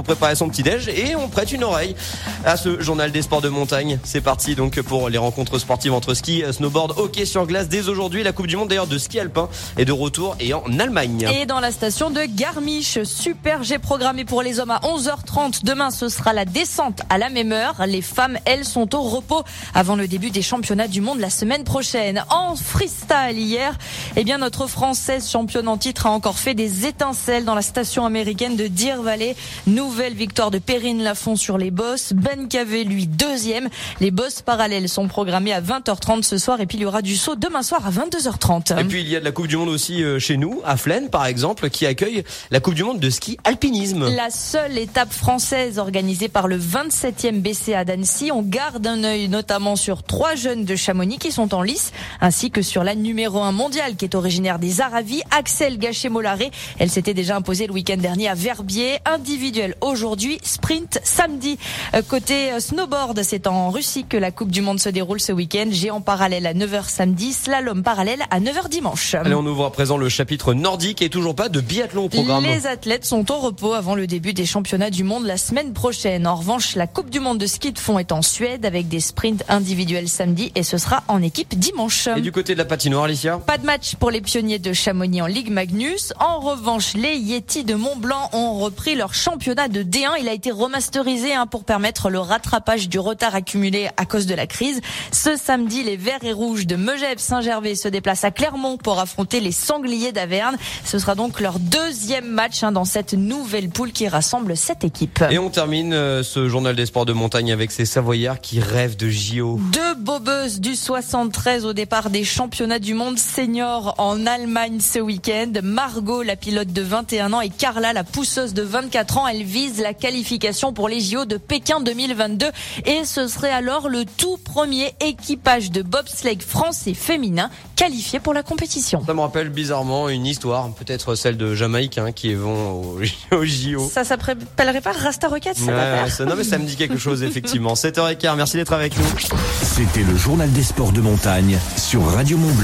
pour préparer son petit déj et on prête une oreille à ce journal des sports de montagne. C'est parti donc pour les rencontres sportives entre ski, snowboard, hockey sur glace dès aujourd'hui. La Coupe du Monde d'ailleurs de ski alpin est de retour et en Allemagne. Et dans la station de Garmisch, super G programmé pour les hommes à 11h30. Demain, ce sera la descente à la même heure. Les femmes, elles, sont au repos avant le début des championnats du monde la semaine prochaine. En freestyle hier, eh bien notre française championne en titre a encore fait des étincelles dans la station américaine de Deer Valley. Nouvelle victoire de Perrine Lafont sur les bosses. Ben Cavé, lui, deuxième. Les bosses parallèles sont programmées à 20h30 ce soir et puis il y aura du saut demain soir à 22h30. Et puis il y a de la Coupe du Monde aussi euh, chez nous, à Flaine par exemple, qui accueille la Coupe du Monde de ski alpinisme. La seule étape française organisée par le 27e BCA d'Annecy. On garde un œil notamment sur trois jeunes de Chamonix qui sont en lice, ainsi que sur la numéro 1 mondiale qui est originaire des Aravis, Axel Gachet-Molaré. Elle s'était déjà imposée le week-end dernier à Verbier. Individuel aujourd'hui, sprint samedi. Euh, côté euh, snowboard, c'est en Russie que la Coupe du Monde se déroule ce week-end. Géant parallèle à 9h samedi, slalom parallèle à 9h dimanche. Allez, on ouvre à présent le chapitre nordique et toujours pas de biathlon au programme. Les athlètes sont au repos avant le début des championnats du monde la semaine prochaine. En revanche, la Coupe du Monde de ski de fond est en Suède avec des sprints individuels samedi et ce sera en équipe dimanche. Et du côté de la patinoire, Alicia? Pas de match pour les pionniers de Chamonix en Ligue Magnus. En revanche, les Yeti de Mont-Blanc ont repris leur championnat de D1. Il a été remasterisé hein, pour permettre le rattrapage du retard accumulé à cause de la crise. Ce samedi, les Verts et Rouges de Megève Saint-Gervais se déplacent à Clermont pour affronter les Sangliers d'Averne. Ce sera donc leur deuxième match hein, dans cette nouvelle poule qui rassemble cette équipe. Et on termine euh, ce journal des sports de montagne avec ces Savoyards qui rêvent de JO. Deux bobeuses du 73 au départ des championnats du monde senior en Allemagne ce week-end. Margot, la pilote de 21 ans, et Carla, la pousseuse de 24 ans. Elles visent la qualification pour les JO de Pékin 2022 et ce serait alors le tout premier équipage de bobsleigh français féminin qualifié pour la compétition. Ça me rappelle bizarrement une histoire, peut-être celle de Jamaïque hein, qui vont au, au JO. Ça s'appellerait pas Rasta Rocket ça, ouais, ça Non mais ça me dit quelque chose effectivement. 7h15, merci d'être avec nous. C'était le journal des sports de montagne sur Radio Mont Blanc.